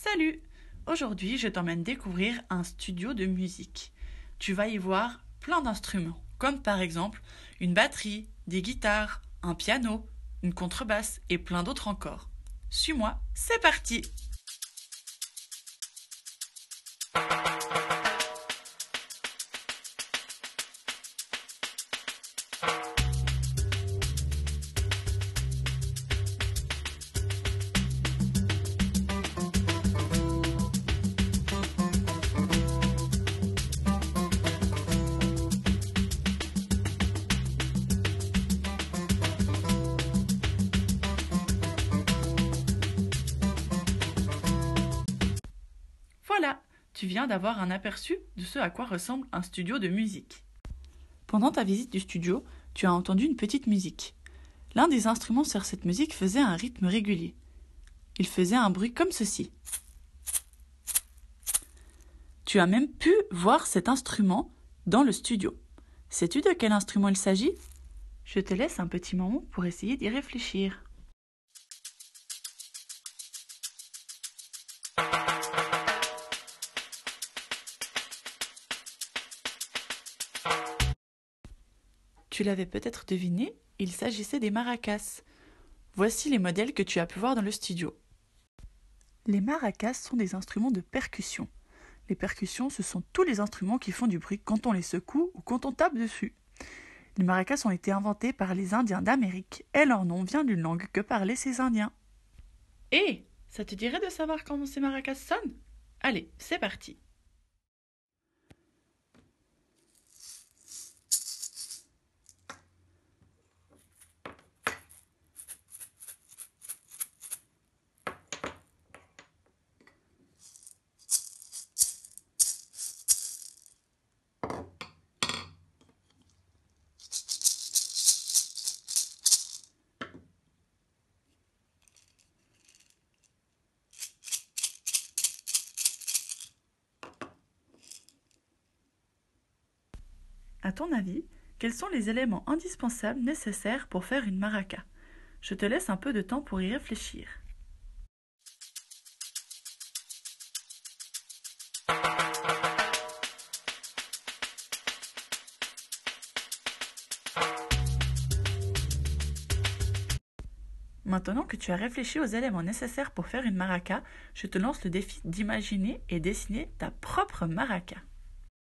Salut Aujourd'hui, je t'emmène découvrir un studio de musique. Tu vas y voir plein d'instruments, comme par exemple une batterie, des guitares, un piano, une contrebasse et plein d'autres encore. Suis-moi, c'est parti Voilà, tu viens d'avoir un aperçu de ce à quoi ressemble un studio de musique. Pendant ta visite du studio, tu as entendu une petite musique. L'un des instruments sur cette musique faisait un rythme régulier. Il faisait un bruit comme ceci. Tu as même pu voir cet instrument dans le studio. Sais-tu de quel instrument il s'agit? Je te laisse un petit moment pour essayer d'y réfléchir. Tu l'avais peut-être deviné, il s'agissait des maracas. Voici les modèles que tu as pu voir dans le studio. Les maracas sont des instruments de percussion. Les percussions, ce sont tous les instruments qui font du bruit quand on les secoue ou quand on tape dessus. Les maracas ont été inventés par les Indiens d'Amérique et leur nom vient d'une langue que parlaient ces Indiens. Hé, ça te dirait de savoir comment ces maracas sonnent? Allez, c'est parti. À ton avis, quels sont les éléments indispensables nécessaires pour faire une maraca? Je te laisse un peu de temps pour y réfléchir. Maintenant que tu as réfléchi aux éléments nécessaires pour faire une maraca, je te lance le défi d'imaginer et dessiner ta propre maraca.